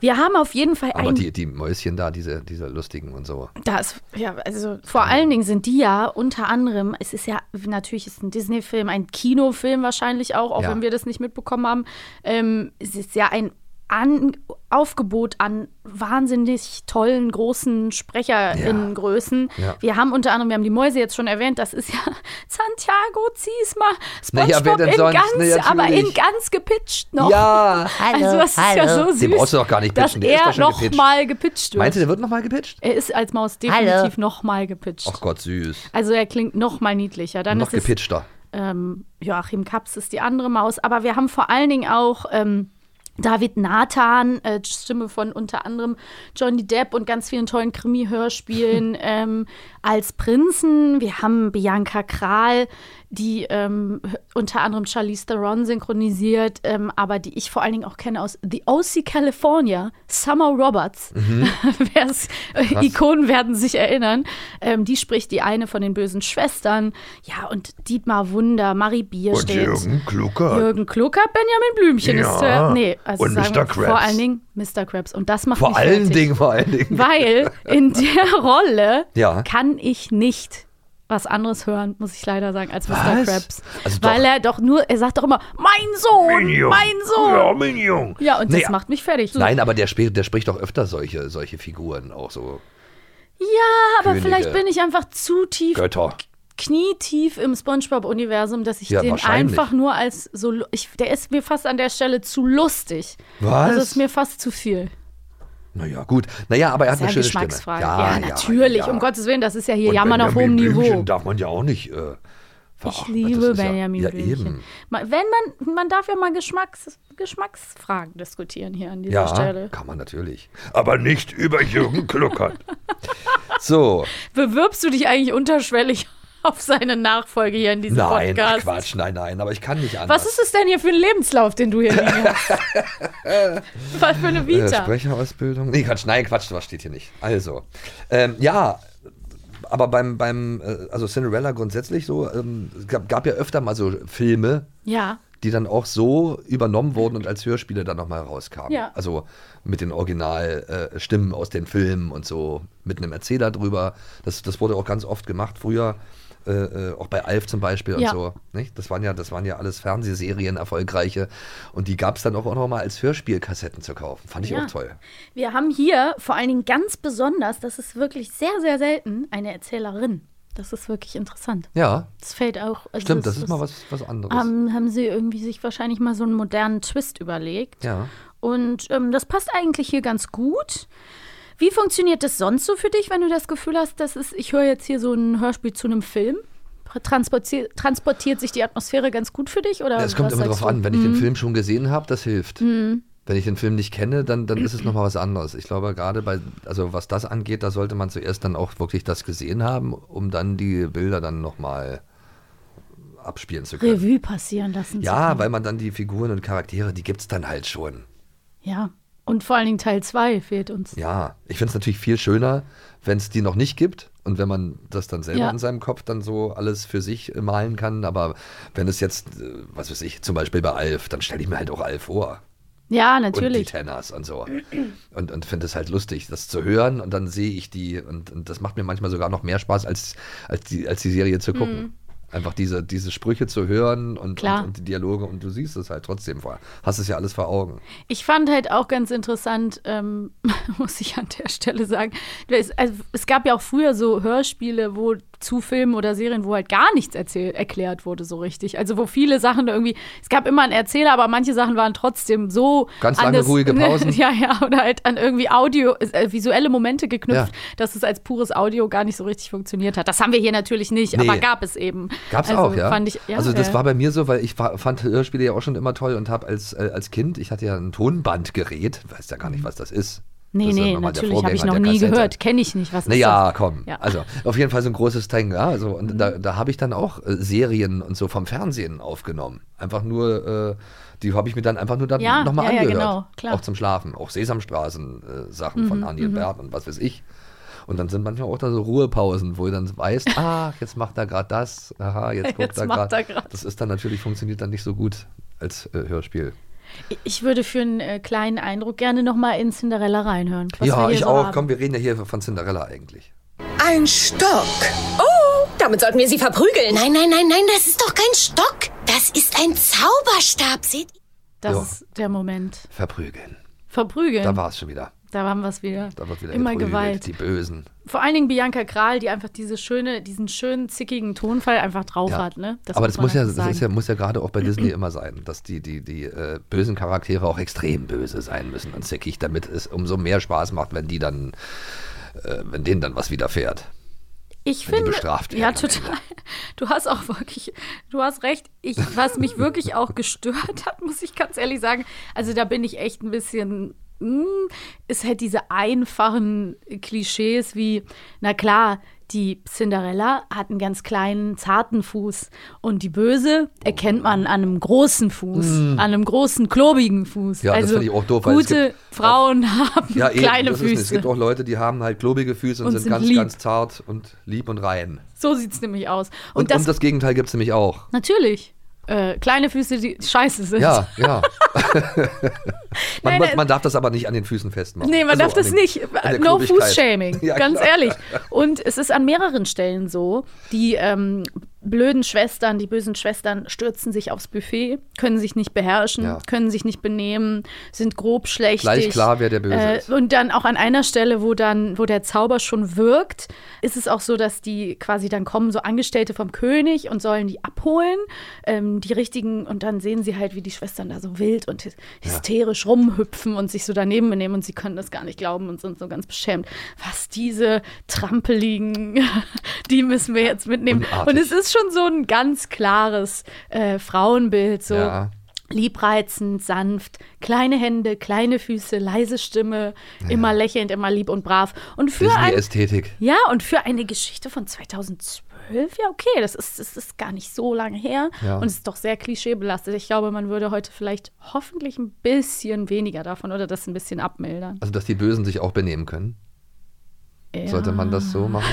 Wir haben auf jeden Fall Aber die, die Mäuschen da, diese, diese lustigen und so. Das, ja, also vor allen Dingen sind die ja unter anderem, es ist ja, natürlich ist ein Disney-Film, ein Kinofilm wahrscheinlich auch, auch Ja. wenn wir das nicht mitbekommen haben. Ähm, es ist ja ein an, Aufgebot an wahnsinnig tollen, großen SprecherInnengrößen. Ja. Wir haben unter anderem, wir haben die Mäuse jetzt schon erwähnt, das ist ja Santiago Ziesma, Naja, SpongeBob denn in sonst? ganz, Na, aber in ganz gepitcht noch. Ja. also das ist ja so süß, Den brauchst du doch gar nicht dass pitchen, der ist er doch schon noch gepitcht. mal gepitcht wird. Meinst du, der wird nochmal gepitcht? Er ist als Maus definitiv noch mal gepitcht. Ach Gott, süß. Also er klingt noch mal niedlicher. Dann Noch ist es gepitchter. ähm, Joachim Kaps ist die andere Maus, aber wir haben vor allen Dingen auch ähm, David Nathan, äh, Stimme von unter anderem Johnny Depp und ganz vielen tollen Krimi-Hörspielen ähm, als Prinzen. Wir haben Bianca Kral, die ähm, unter anderem Charlize Theron synchronisiert, ähm, aber die ich vor allen Dingen auch kenne aus The O.C. California, Summer Roberts. Mhm. Äh, Ikonen werden sich erinnern. Ähm, die spricht die eine von den bösen Schwestern. Ja, und Dietmar Wunder, Marie Und Bierstedt. Jürgen Klucker. Jürgen Kluckert, Benjamin Blümchen ist Ja. äh, nee, also Und sagen Mr. Krabs. vor allen Dingen Mr. Krabs und das macht Vor mich allen fertig. Dingen, vor allen Dingen. Weil in der Rolle Ja. kann ich nicht was anderes hören, muss ich leider sagen, als Mr. Was? Krabs. Also. Weil er doch nur, er sagt doch immer, mein Sohn, Minion. mein Ja, Sohn. Minion. Ja, und das Naja. macht mich fertig. Nein, aber der, spricht- der spricht doch öfter solche, solche Figuren, auch so Ja, aber Könige. vielleicht bin ich einfach zu tief, Götter. knietief im Spongebob-Universum, dass ich Ja, den einfach nur als so, ich, der ist mir fast an der Stelle zu lustig. Was? Das ist mir fast zu viel. Naja, gut. Naja, aber er hat eine ja schöne Geschmacksfrage. Stimme. Ja, natürlich, ja. um Gottes Willen, das ist ja hier Und Jammern auf hohem Benjamin Blümchen Niveau. darf man ja auch nicht. Äh, Ich liebe ja- Benjamin ja, Blümchen. Ma- Wenn man, man darf ja mal Geschmacks, Geschmacksfragen diskutieren hier an dieser Ja, Stelle. kann man natürlich. Aber nicht über Jürgen Kluckert. So, Bewirbst du dich eigentlich unterschwellig auf seine Nachfolge hier in diesem nein, Podcast? Quatsch, nein, nein, aber ich kann nicht anders. Was ist es denn hier für ein Lebenslauf, den du hier liegen hast? Was für eine Äh, Vita? Sprecherausbildung? Nee, Quatsch, nein, Quatsch, was steht hier nicht. Also, ähm, ja, aber beim, beim äh, also Cinderella grundsätzlich so, ähm, es gab, gab ja öfter mal so Filme, ja, die dann auch so übernommen wurden und als Hörspiele dann nochmal rauskamen. Ja. Also mit den Originalstimmen äh, aus den Filmen und so mit einem Erzähler drüber. Das, das wurde auch ganz oft gemacht früher. Äh, äh, auch bei Alf zum Beispiel Ja. und so. Nicht? Das, waren ja, das waren ja alles Fernsehserien, erfolgreiche. Und die gab es dann auch, auch noch mal als Hörspielkassetten zu kaufen. Fand ich Ja. auch toll. wir haben hier vor allen Dingen ganz besonders, das ist wirklich sehr, sehr selten, eine Erzählerin. Das ist wirklich interessant. Ja, Das fällt auch. Also stimmt, es das ist mal was, was anderes. Haben, haben sie irgendwie sich wahrscheinlich mal so einen modernen Twist überlegt. ja. Und ähm, das passt eigentlich hier ganz gut. Wie funktioniert das sonst so für dich, wenn du das Gefühl hast, dass es, ich höre jetzt hier so ein Hörspiel zu einem Film? Transportiert, transportiert sich die Atmosphäre ganz gut für dich? Oder Ja, es kommt immer drauf du? an, wenn ich den Film schon gesehen habe, das hilft. Wenn ich den Film nicht kenne, dann, dann ist es nochmal was anderes. Ich glaube, gerade bei, also was das angeht, da sollte man zuerst dann auch wirklich das gesehen haben, um dann die Bilder dann nochmal abspielen zu können. Revue passieren lassen. Ja, weil man dann die Figuren und Charaktere, die gibt es dann halt schon. ja. Und vor allen Dingen Teil 2 fehlt uns. Ja, ich finde es natürlich viel schöner, wenn es die noch nicht gibt und wenn man das dann selber Ja. in seinem Kopf dann so alles für sich äh, malen kann. Aber wenn es jetzt, äh, was weiß ich, zum Beispiel bei Alf, dann stelle ich mir halt auch Alf vor. Ja, Und die natürlich. Tenners und so. Und, und finde es halt lustig, das zu hören und dann sehe ich die und, und das macht mir manchmal sogar noch mehr Spaß, als, als, die, als die Serie zu gucken. Einfach diese, diese Sprüche zu hören und, und, und die Dialoge und du siehst es halt trotzdem vor. Hast es ja alles vor Augen. Ich fand halt auch ganz interessant, ähm, muss ich an der Stelle sagen, es, also, es gab ja auch früher so Hörspiele, wo zu Filmen oder Serien, wo halt gar nichts erzähl erklärt wurde so richtig. Also wo viele Sachen irgendwie, es gab immer einen Erzähler, aber manche Sachen waren trotzdem so Ganz lange anders- ruhige Pausen. ja, ja, oder halt an irgendwie Audio, äh, visuelle Momente geknüpft, Ja. dass es als pures Audio gar nicht so richtig funktioniert hat. Das haben wir hier natürlich nicht, Nee. aber gab es eben. Gab's also, auch, ja? Fand ich, ja also das war bei mir so, weil ich war, fand Hörspiele ja auch schon immer toll und habe als, äh, als Kind, ich hatte ja ein Tonbandgerät, weiß ja gar nicht, was das ist. Nee, Das ist ja nee, natürlich habe ich noch nie Kassette. gehört. Kenne ich nicht. Was ist Naja, das? komm. Ja. Also auf jeden Fall so ein großes Ding. Ja, also, und da, da habe ich dann auch äh, Serien und so vom Fernsehen aufgenommen. Einfach nur, äh, die habe ich mir dann einfach nur dann Ja, nochmal ja, ja, angehört. genau, klar. Mhm, Auch zum Schlafen. Auch Sesamstraßen-Sachen von Annie und Bert und was weiß ich. Und dann sind manchmal auch da so Ruhepausen, wo du dann weißt, ah, jetzt macht er gerade das, aha, jetzt guckt Jetzt er er gerade. Das ist dann natürlich, funktioniert dann nicht so gut als äh, Hörspiel. Ich würde für einen äh, kleinen Eindruck gerne noch mal in Cinderella reinhören. ja, ich so auch. haben. Komm, wir reden ja hier von Cinderella eigentlich. Ein Stock. Oh, damit sollten wir sie verprügeln. Nein, nein, nein, nein, das ist doch kein Stock. Das ist ein Zauberstab, seht ihr? Das Ja. ist der Moment. Verprügeln. Verprügeln. Da war es schon wieder. Da haben wir es wieder. Da wird wieder Immer geprügelt, Gewalt. Die Bösen. Vor allen Dingen Bianca Kral, die einfach diese schöne, diesen schönen, zickigen Tonfall einfach drauf Ja. hat. Ne? Aber das man muss ja, das ist ja, muss ja gerade auch bei Disney immer sein, dass die, die, die äh, bösen Charaktere auch extrem böse sein müssen und zickig, damit es umso mehr Spaß macht, wenn die dann, äh, wenn denen dann was widerfährt. Ich wenn finde, bestraft ja, total. Du hast auch wirklich, du hast recht. Ich, was mich wirklich auch gestört hat, muss ich ganz ehrlich sagen, also da bin ich echt ein bisschen, ist halt diese einfachen Klischees wie, na klar, die Cinderella hat einen ganz kleinen, zarten Fuß und die Böse erkennt man an einem großen Fuß, an einem großen, klobigen Fuß. Mm. Ja, das also finde ich auch doof, weil es gute Frauen haben Ja, eben, kleine das. Füße. Es gibt auch Leute, die haben halt klobige Füße und, Und sind, sind ganz, lieb. ganz zart und lieb und rein. so sieht es nämlich aus. Und, Und, das, und das Gegenteil gibt es nämlich auch. Natürlich. Äh, kleine Füße, die scheiße sind. Ja, ja. man, Nein, nein. man darf das aber nicht an den Füßen festmachen. Nee, man Also darf das den- nicht. der No. Fuß-Shaming, Ja, ganz klar. ehrlich. Und es ist an mehreren Stellen so, die ähm, blöden Schwestern, die bösen Schwestern stürzen sich aufs Buffet, können sich nicht beherrschen, Ja. können sich nicht benehmen, sind grob schlechtig. Gleich klar, wer der Böse Äh, ist. Und dann auch an einer Stelle, wo dann, wo der Zauber schon wirkt, ist es auch so, dass die quasi dann kommen so Angestellte vom König und sollen die abholen, ähm, die richtigen, und dann sehen sie halt, wie die Schwestern da so wild und hy- hysterisch rumhüpfen und sich so daneben benehmen und sie können das gar nicht glauben und sind so ganz beschämt. Was diese Trampeligen, die müssen wir jetzt mitnehmen. Unartig. Und es ist schon so ein ganz klares äh, Frauenbild, so Ja. liebreizend, sanft, kleine Hände, kleine Füße, leise Stimme, immer lächelnd, immer lieb und brav. Und für ein, Disney-Ästhetik. ja, und für eine Geschichte von 2012, ja, okay, das ist, das ist gar nicht so lange her. Ja. Und es ist doch sehr klischeebelastet. Ich glaube, man würde heute vielleicht hoffentlich ein bisschen weniger davon oder das ein bisschen abmildern. Also, dass die Bösen sich auch benehmen können. Ja. Sollte man das so machen?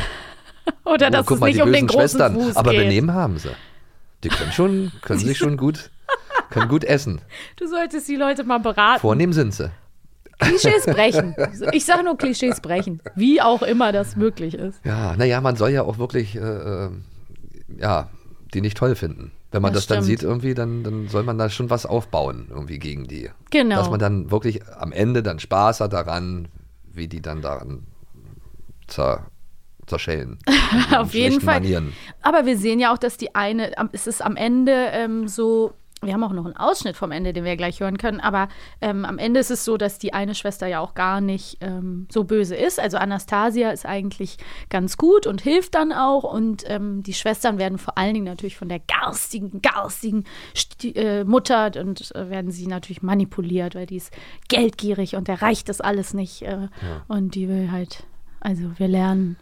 Oder dass Oh, guck es mal, nicht die um den großen Schwestern. Fuß Aber geht. benehmen haben sie. Die können schon, können sich schon gut, können gut essen. Du solltest die Leute mal beraten. Vornehm sind sie. Klischees brechen. Ich sage nur Klischees brechen. Wie auch immer das möglich ist. Ja, naja, man soll ja auch wirklich, äh, äh, ja, die nicht toll finden. Wenn man das, Das dann sieht irgendwie, dann, dann soll man da schon was aufbauen irgendwie gegen die. Genau. Dass man dann wirklich am Ende dann Spaß hat daran, wie die dann daran zer, zerschellen. Ihren Auf jeden Fall. Manieren. Aber wir sehen ja auch, dass die eine, es ist am Ende ähm, so, wir haben auch noch einen Ausschnitt vom Ende, den wir gleich hören können, aber ähm, am Ende ist es so, dass die eine Schwester ja auch gar nicht ähm, so böse ist. Also Anastasia ist eigentlich ganz gut und hilft dann auch und ähm, die Schwestern werden vor allen Dingen natürlich von der garstigen, garstigen Sti äh, Mutter und äh, werden sie natürlich manipuliert, weil die ist geldgierig und erreicht das alles nicht äh, und die will halt, also wir lernen,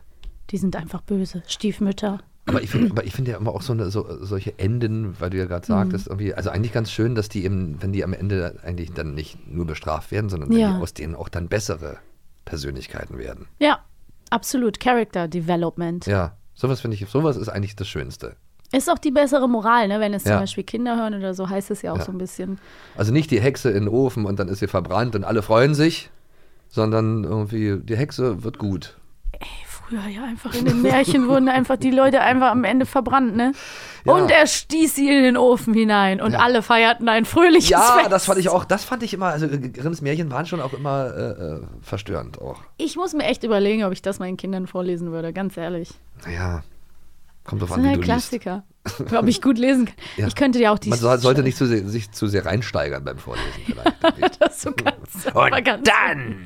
die sind einfach böse, Stiefmütter. Aber ich finde finde ja immer auch so, eine, so solche Enden, weil du ja gerade sagtest, Mhm. irgendwie, also eigentlich ganz schön, dass die eben, wenn die am Ende eigentlich dann nicht nur bestraft werden, sondern Ja. die aus denen auch dann bessere Persönlichkeiten werden. Ja, absolut. Character Development. Ja, sowas finde ich, sowas ist eigentlich das Schönste. Ist auch die bessere Moral, ne? Wenn es zum Ja. Beispiel Kinder hören oder so, heißt es ja auch Ja. so ein bisschen. Also nicht die Hexe in den Ofen und dann ist sie verbrannt und alle freuen sich, sondern irgendwie die Hexe wird gut. Früher ja einfach in den Märchen wurden einfach die Leute einfach am Ende verbrannt, ne? Ja. Und er stieß sie in den Ofen hinein und Ja. alle feierten ein fröhliches Ja, Fest. das fand ich auch, das fand ich immer, also Grimms Märchen waren schon auch immer äh, äh, verstörend auch. Ich muss mir echt überlegen, ob ich das meinen Kindern vorlesen würde, ganz ehrlich. Naja, kommt drauf an, wie halt du liest. Klassiker. ob ich gut lesen kann. Ja. Ich könnte ja auch die. Man soll, sollte nicht zu sehr, sich zu sehr reinsteigern beim Vorlesen vielleicht. das so ganz, aber ganz dann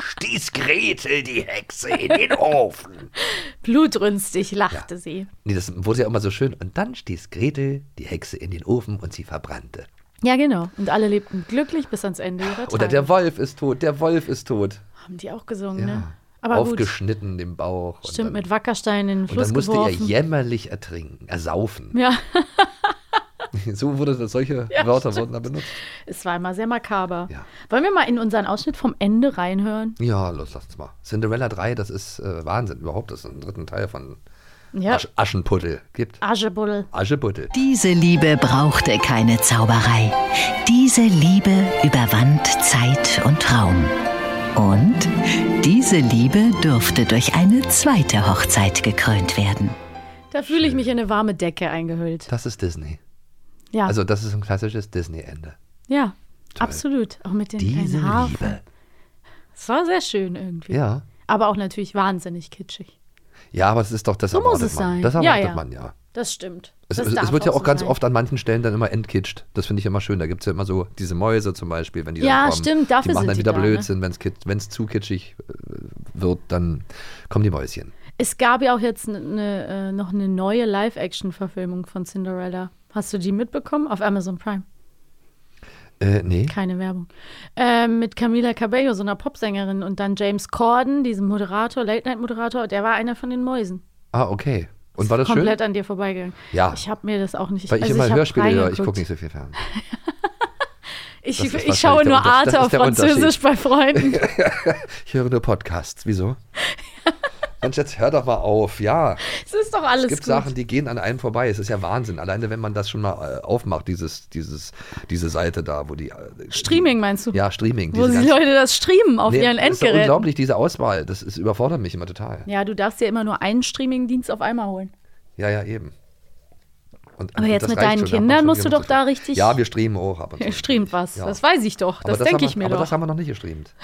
stieß Gretel die Hexe in den Ofen. blutrünstig, lachte sie. Nee, das wurde ja immer so schön. Und dann stieß Gretel die Hexe in den Ofen und sie verbrannte. Ja, genau. Und alle lebten glücklich bis ans Ende ihrer Tage. Oder der Wolf ist tot, der Wolf ist tot. Haben die auch gesungen, Ja. ne? Aber gut. Aufgeschnitten im Bauch. und Stimmt, dann, mit Wackersteinen in den Und Fluss dann musste geworfen. er jämmerlich ertrinken, ersaufen. ja, So wurde das, solche Ja, Wörter stimmt. wurden da benutzt. es war immer sehr makaber. Ja. Wollen wir mal in unseren Ausschnitt vom Ende reinhören? Ja, los, lass uns mal. Cinderella 3, das ist äh, Wahnsinn. Überhaupt, das ist ein dritten Teil von Ja. Asch Aschenputtel gibt. Aschebuddel. Aschenputtel. Diese Liebe brauchte keine Zauberei. Diese Liebe überwand Zeit und Raum. Und diese Liebe durfte durch eine zweite Hochzeit gekrönt werden. Da fühle ich mich in eine warme Decke eingehüllt. Das ist Disney. Ja, Also, das ist ein klassisches Disney-Ende. ja, absolut. Auch mit den Diese kleinen Haaren. Liebe. Es war sehr schön irgendwie. Ja. Aber auch natürlich wahnsinnig kitschig. Ja, aber es ist doch, das So muss erwartet es man. sein. Das Ja, erwartet ja. man, ja. Das stimmt. Es, das es, wird ja auch so ganz sein. oft an manchen Stellen dann immer entkitscht. Das finde ich immer schön. Da gibt es ja immer so diese Mäuse zum Beispiel, wenn die Ja, dann kommen. stimmt, dafür Die machen dann wieder da, ne? Blödsinn, wenn es zu kitschig äh, wird, dann kommen die Mäuschen. Es gab ja auch jetzt ne, äh, noch eine neue Live-Action-Verfilmung von Cinderella. Hast du die mitbekommen? Auf Amazon Prime. Äh, nee. Keine Werbung. Ähm, mit Camila Cabello, so einer Popsängerin. Und dann James Corden, diesem Moderator, Late-Night-Moderator. Der war einer von den Mäusen. Ah, okay. Und war das schön? Komplett an dir vorbeigegangen. Ja. Ich habe mir das auch nicht... Weil ich also immer Hörspiele höre, ich gucke nicht so viel Fernsehen. Ich, ich schaue nur Arte auf Französisch bei Freunden. Ich höre nur Podcasts. Wieso? Mensch, jetzt hör doch mal auf. Ja. Es ist doch alles Es gibt gut. Sachen, die gehen an einem vorbei. Es ist ja Wahnsinn. Alleine, wenn man das schon mal äh, aufmacht, dieses, dieses, diese Seite da, wo die. Äh, Streaming meinst du? Ja, Streaming. Wo die Leute das streamen auf Nee, ihren das ist Endgeräten. unglaublich, diese Auswahl. Das ist, überfordert mich immer total. Ja, du darfst dir immer nur einen Streaming-Dienst auf einmal holen. Ja, ja, eben. Und, Aber und jetzt das mit deinen Kindern musst du doch da richtig- Ja, wir streamen auch ab und zu. Streamt was. Ja. Das weiß ich doch. Aber Das denke ich wir, mir aber doch. das haben wir noch nicht gestreamt.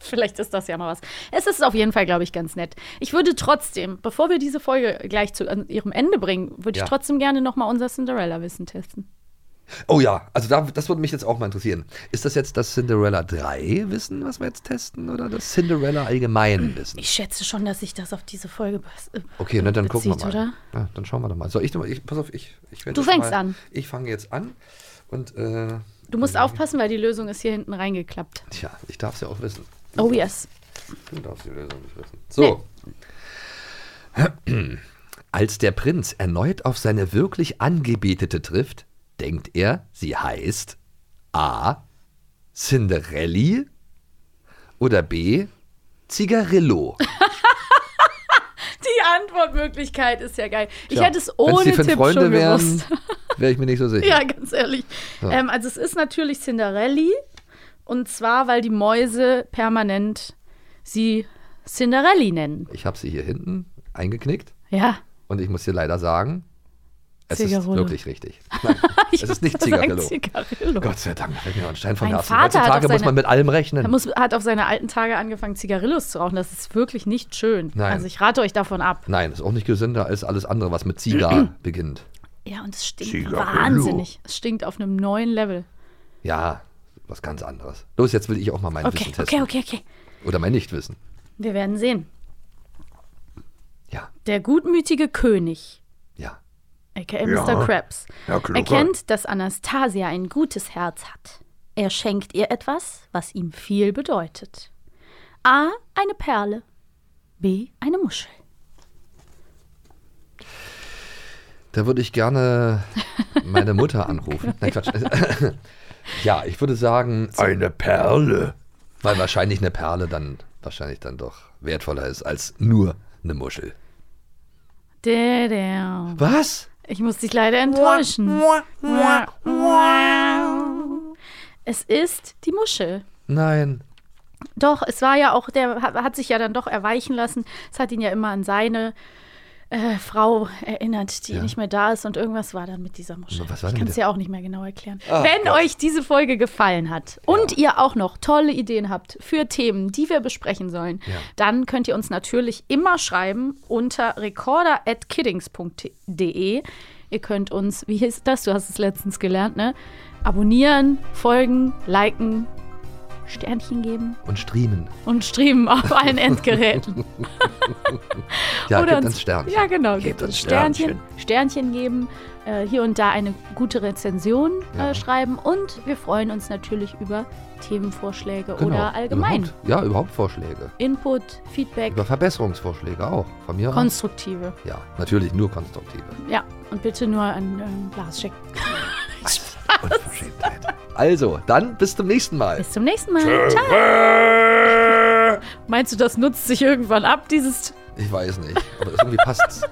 Vielleicht ist das ja mal was. Es ist auf jeden Fall, glaube ich, ganz nett. Ich würde trotzdem, bevor wir diese Folge gleich zu ihrem Ende bringen, würde Ja. ich trotzdem gerne noch mal unser Cinderella-Wissen testen. Oh ja, also da, das würde mich jetzt auch mal interessieren. Ist das jetzt das Cinderella 3 Wissen, was wir jetzt testen, oder das Cinderella allgemein Wissen? Ich schätze schon, dass sich das auf diese Folge bes- äh, Okay, na, dann gucken wir bezieht, mal. Ja, dann schauen wir doch mal. So, ich, ich pass auf, ich, ich Du fängst mal, an. Ich fange jetzt an und äh, Du musst aufpassen, weil die Lösung ist hier hinten reingeklappt. tja, ich darf es ja auch wissen. Oh yes. Du darfst die Lösung nicht wissen. So. Als der Prinz erneut auf seine wirklich Angebetete trifft, denkt er, sie heißt A. Cinderelli oder B. Zigarillo. Die Antwortmöglichkeit ist ja geil. Ich Tja, hätte es ohne die fünf Tipp Freunde schon wären, gewusst. wäre ich mir nicht so sicher. Ja, ganz ehrlich. Ja. Ähm, also es ist natürlich Cinderelli. Und zwar, weil die Mäuse permanent sie Cinderelli nennen. Ich habe sie hier hinten eingeknickt Ja. und ich muss dir leider sagen, es ist Zigarillo. wirklich richtig. Nein, es ist nicht Zigarillo. Zigarillo. Gott sei Dank, da fällt mir ein Stein vom Mein Herzen. Vater Heutzutage muss seine- man mit allem rechnen. Er muss, hat auf seine alten Tage angefangen, Zigarillos zu rauchen. Das ist wirklich nicht schön. Nein. Also ich rate euch davon ab. Nein, ist auch nicht gesünder als alles andere, was mit Ziga beginnt. Ja, und es stinkt Zigarillo. wahnsinnig. Es stinkt auf einem neuen Level. Ja, was ganz anderes. Los, jetzt will ich auch mal mein Okay, Wissen testen. okay, okay, okay. Oder mein Nichtwissen. Wir werden sehen. Ja. Der gutmütige König. Ja. A.k.a. Ja. Mr. Krabs. Ja, erkennt, dass Anastasia ein gutes Herz hat. Er schenkt ihr etwas, was ihm viel bedeutet. A. Eine Perle. B. Eine Muschel. Da würde ich gerne meine Mutter anrufen. Nein, Quatsch. ja, ich würde sagen. Eine Perle. Weil wahrscheinlich eine Perle dann wahrscheinlich dann doch wertvoller ist als nur eine Muschel. Der, der. Was? Ich muss dich leider enttäuschen. Es ist die Muschel. Nein. Doch, es war ja auch, der hat, hat sich ja dann doch erweichen lassen. Es hat ihn ja immer an seine äh, Frau erinnert, die Ja. nicht mehr da ist und irgendwas war dann mit dieser Muschel. Was war ich kann es ja auch nicht mehr genau erklären. Ach Wenn Gott. euch diese Folge gefallen hat und ihr auch noch tolle Ideen habt für Themen, die wir besprechen sollen, Ja. dann könnt ihr uns natürlich immer schreiben unter recorder.kiddings.de. Ihr könnt uns, wie hieß das? Du hast es letztens gelernt, ne? Abonnieren, folgen, liken, Sternchen geben Und streamen. und streamen auf allen Endgeräten. Ja, Oder gibt uns- uns Sternchen. Ja, genau. Gebt Gebt uns Sternchen, Sternchen geben, äh, hier und da eine gute Rezension Ja. äh, schreiben und wir freuen uns natürlich über Themenvorschläge Genau, oder allgemein Überhaupt, ja, überhaupt Vorschläge. Input, Feedback, Über Verbesserungsvorschläge auch. Von mir aus. konstruktive. Ja, natürlich nur konstruktive. Ja, und bitte nur ein ähm, Glas schicken. Unverschämtheit. Also, dann bis zum nächsten Mal. Bis zum nächsten Mal. Ciao. Meinst du, das nutzt sich irgendwann ab, dieses Ich weiß nicht, aber irgendwie passt's.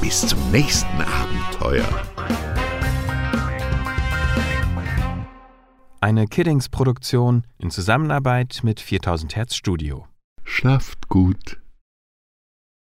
Bis zum nächsten Abenteuer. Eine Kiddings-Produktion in Zusammenarbeit mit 4000 Hertz Studio. Schlaft gut.